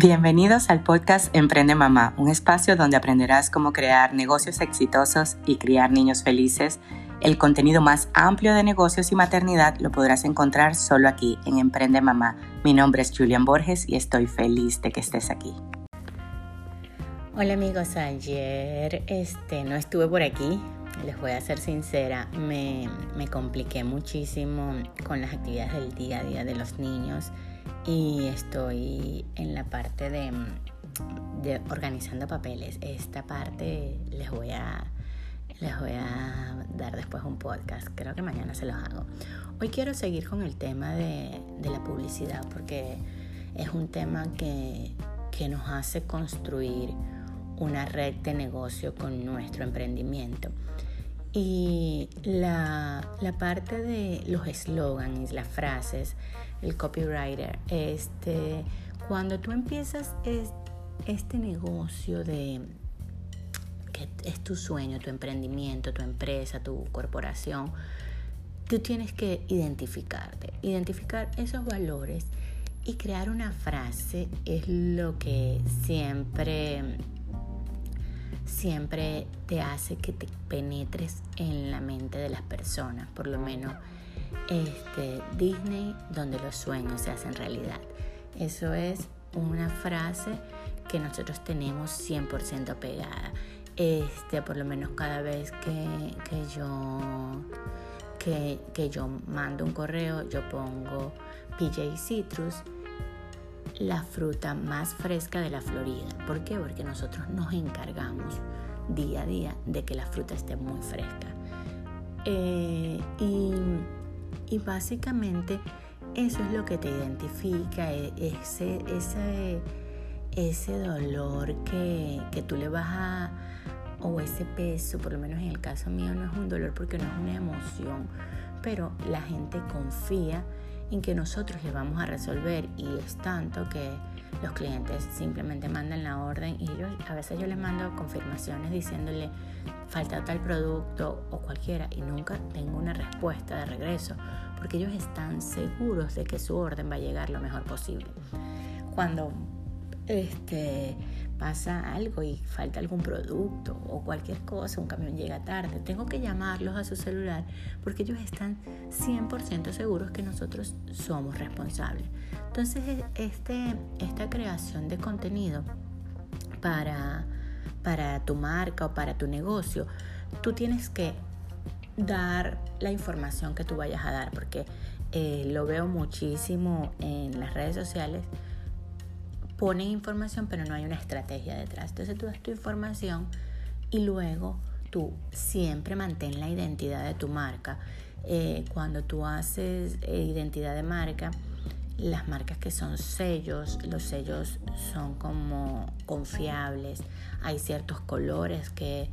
Bienvenidos al podcast Emprende Mamá, un espacio donde aprenderás cómo crear negocios exitosos y criar niños felices. El contenido más amplio de negocios y maternidad lo podrás encontrar solo aquí en Emprende Mamá. Mi nombre es Julian Borges y estoy feliz de que estés aquí. Hola amigos, ayer este, no estuve por aquí, les voy a ser sincera, me, me compliqué muchísimo con las actividades del día a día de los niños y estoy en la parte de, de, organizando papeles. Esta parte les voy a les voy a dar después un podcast. Creo que mañana se los hago. Hoy quiero seguir con el tema de, de la publicidad porque es un tema que, que nos hace construir una red de negocio con nuestro emprendimiento. Y la, la parte de los eslogans, las frases, el copywriter, este, cuando tú empiezas este negocio de que es tu sueño, tu emprendimiento, tu empresa, tu corporación, tú tienes que identificarte, identificar esos valores y crear una frase es lo que siempre siempre te hace que te penetres en la mente de las personas, por lo menos este, Disney donde los sueños se hacen realidad. Eso es una frase que nosotros tenemos 100% pegada. Este, por lo menos cada vez que, que yo que, que, yo mando un correo, yo pongo PJ Citrus, la fruta más fresca de la Florida. ¿Por qué? Porque nosotros nos encargamos día a día de que la fruta esté muy fresca. Eh, y y básicamente eso es lo que te identifica, e, ese, ese, ese dolor que, que tú le vas a, o ese peso, por lo menos en el caso mío no es un dolor porque no es una emoción, pero la gente confía en que nosotros le vamos a resolver y es tanto que los clientes simplemente mandan la orden y yo, a veces yo les mando confirmaciones diciéndole falta tal producto o cualquiera y nunca tengo una respuesta de regreso porque ellos están seguros de que su orden va a llegar lo mejor posible. Cuando este, pasa algo y falta algún producto o cualquier cosa, un camión llega tarde, tengo que llamarlos a su celular porque ellos están 100% seguros que nosotros somos responsables. Entonces, e, este, esta creación de contenido para, para tu marca o para tu negocio, tú tienes que dar la información que tú vayas a dar, porque eh, lo veo muchísimo en las redes sociales ponen información pero no hay una estrategia detrás. Entonces tú das tu información y luego tú siempre mantén la identidad de tu marca. Eh, cuando tú haces eh, identidad de marca, las marcas que son sellos, los sellos son como confiables, hay ciertos colores que,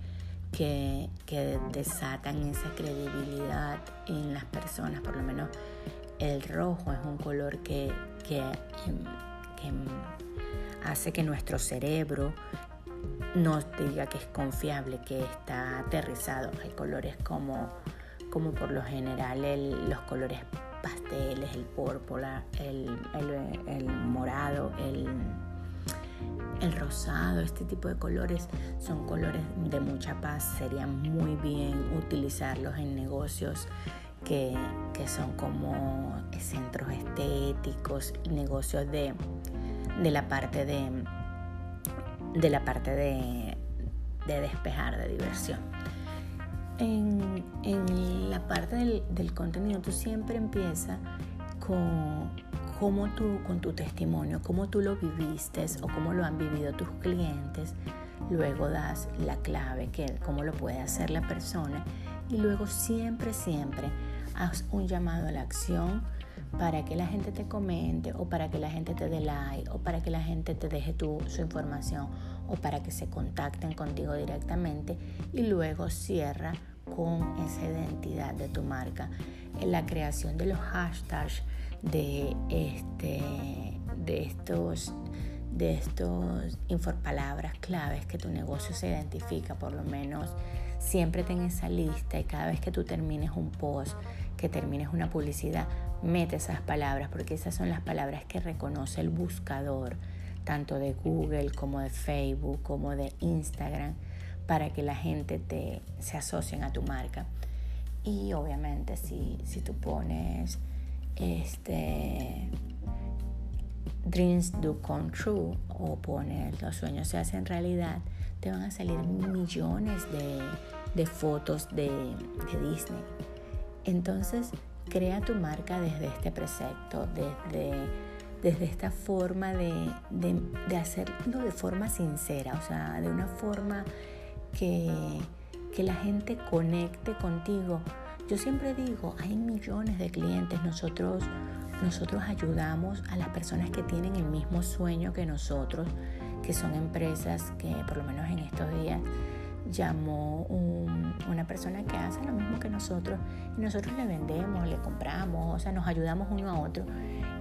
que, que desatan esa credibilidad en las personas, por lo menos el rojo es un color que, que, que hace que nuestro cerebro nos diga que es confiable, que está aterrizado. Hay colores como, como por lo general los colores pasteles, el púrpura, el, morado, el, el rosado, este tipo de colores son colores de mucha paz. Sería muy bien utilizarlos en negocios que son como centros estéticos, negocios de de la parte de, de la parte de, despejar, de diversión. En, la parte del, contenido, tú siempre empiezas con cómo tú, con tu testimonio, cómo tú lo viviste o cómo lo han vivido tus clientes. Luego das la clave, que cómo lo puede hacer la persona. Y luego siempre, siempre haz un llamado a la acción para que la gente te comente o para que la gente te dé like o para que la gente te deje tu, su información o para que se contacten contigo directamente y luego cierra con esa identidad de tu marca. En la creación de los hashtags de, este, de estos de estos palabras claves que tu negocio se identifica, por lo menos siempre ten esa lista y cada vez que tú termines un post, que termines una publicidad, mete esas palabras porque esas son las palabras que reconoce el buscador tanto de Google como de Facebook, como de Instagram, para que la gente te, se asocien a tu marca. Y obviamente si, si tú pones este Dreams Do Come True o pones Los sueños se hacen realidad, te van a salir millones de, fotos de, Disney. Entonces, crea tu marca desde este precepto, desde, desde esta forma de, de, hacerlo de forma sincera, o sea, de una forma que, que la gente conecte contigo. Yo siempre digo, hay millones de clientes, nosotros, nosotros ayudamos a las personas que tienen el mismo sueño que nosotros que son empresas que por lo menos en estos días llamó una persona que hace lo mismo que nosotros y nosotros le vendemos, le compramos, o sea, nos ayudamos uno a otro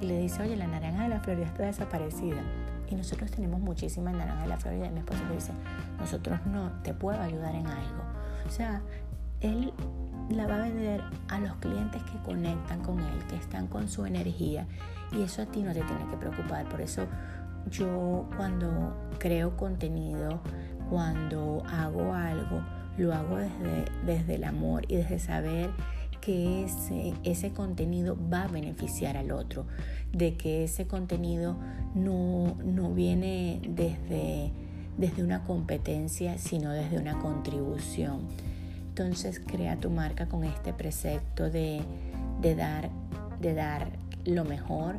y le dice, oye, la naranja de la Florida está desaparecida y nosotros tenemos muchísimas naranjas de la Florida y mi esposo le dice, nosotros no, te puedo ayudar en algo. O sea, él la va a vender a los clientes que conectan con él, que están con su energía y eso a ti no te tiene que preocupar, por eso yo cuando creo contenido, cuando hago algo, lo hago desde, desde el amor y desde saber que ese, ese contenido va a beneficiar al otro, de que ese contenido no, no viene desde, desde una competencia, sino desde una contribución. Entonces crea tu marca con este precepto de, de, dar, de dar lo mejor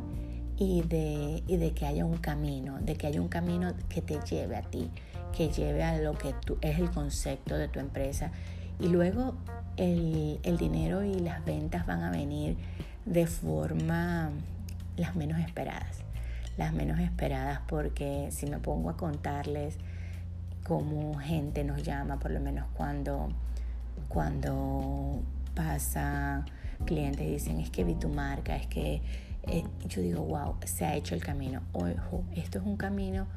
y de, y de que haya un camino, de que haya un camino que te lleve a ti, que lleve a lo que tú, es el concepto de tu empresa. Y luego el, el dinero y las ventas van a venir de forma las menos esperadas. Las menos esperadas porque si me pongo a contarles cómo gente nos llama, por lo menos cuando, cuando pasa clientes dicen es que vi tu marca, es que eh, yo digo, wow, se ha hecho el camino. Ojo, esto es un camino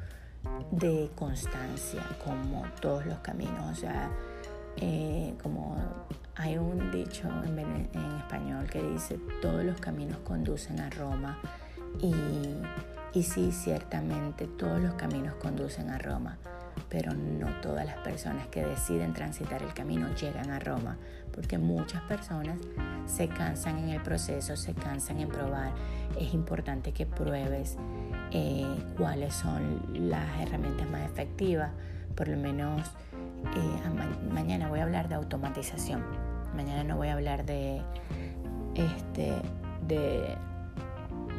de constancia, como todos los caminos. O sea, eh, como hay un dicho en, en, español que dice, todos los caminos conducen a Roma. Y, y sí, ciertamente, todos los caminos conducen a Roma pero no todas las personas que deciden transitar el camino llegan a Roma, porque muchas personas se cansan en el proceso, se cansan en probar. Es importante que pruebes eh, cuáles son las herramientas más efectivas. Por lo menos eh, mañana voy a hablar de automatización. Mañana no voy a hablar de este de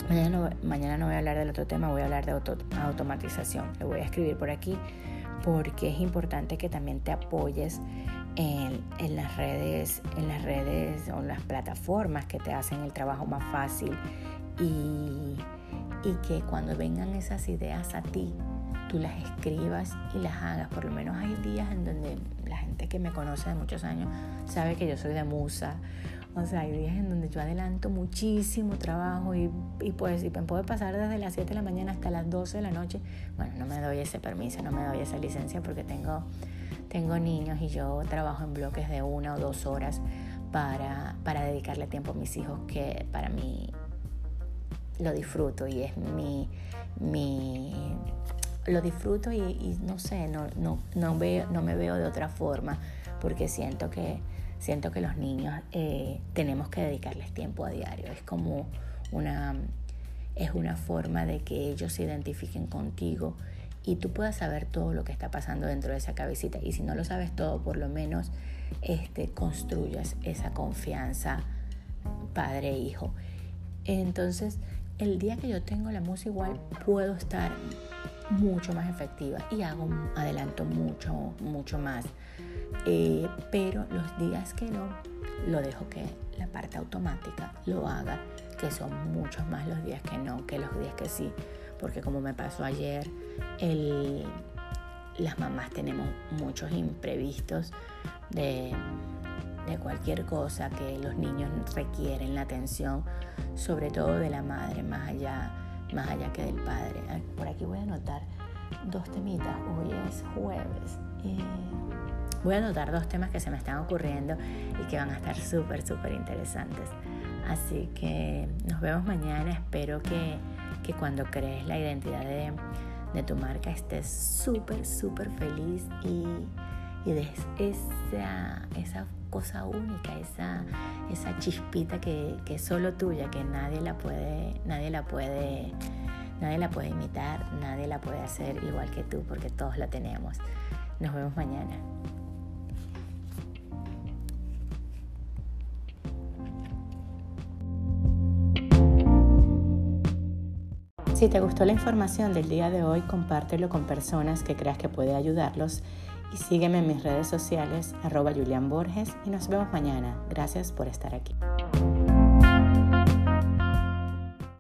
mañana no, mañana no voy a hablar del otro tema, voy a hablar de automatización. Lo voy a escribir por aquí porque es importante que también te apoyes en, las redes, en las redes o las plataformas que te hacen el trabajo más fácil. Y, y que cuando vengan esas ideas a ti, tú las escribas y las hagas. Por lo menos hay días en donde la gente que me conoce de muchos años sabe que yo soy de musa o sea, hay días en donde yo adelanto muchísimo trabajo y, y pues y puede pasar desde las 7 de la mañana hasta las 12 de la noche. Bueno, no me doy ese permiso, no me doy esa licencia porque tengo, tengo niños y yo trabajo en bloques de una o dos horas para, para dedicarle tiempo a mis hijos que para mí lo disfruto y es mi, mi lo disfruto y, no sé, no, no, no, veo, no me veo de otra forma porque siento que siento que los niños eh, tenemos que dedicarles tiempo a diario. Es como una, es una forma de que ellos se identifiquen contigo y tú puedas saber todo lo que está pasando dentro de esa cabecita. Y si no lo sabes todo, por lo menos este, construyas esa confianza padre-hijo. Entonces, el día que yo tengo la música igual, puedo estar mucho más efectiva y hago adelanto mucho, mucho más. Eh, pero los días que no, lo dejo que la parte automática lo haga, que son muchos más los días que no que los días que sí, porque como me pasó ayer, el, las mamás tenemos muchos imprevistos de, de cualquier cosa que los niños requieren la atención, sobre todo de la madre, más allá, más allá que del padre. Por aquí voy a anotar dos temitas, hoy es jueves. Eh, Voy a anotar dos temas que se me están ocurriendo y que van a estar súper, súper interesantes. Así que nos vemos mañana. Espero que, que cuando crees la identidad de, de tu marca estés súper, súper feliz y, y des esa, esa cosa única, esa, esa chispita que, que es solo tuya, que nadie la puede, nadie la puede, nadie la puede imitar, nadie la puede hacer igual que tú, porque todos la tenemos. Nos vemos mañana. Si te gustó la información del día de hoy, compártelo con personas que creas que puede ayudarlos y sígueme en mis redes sociales, arroba Julián Borges, y nos vemos mañana. Gracias por estar aquí.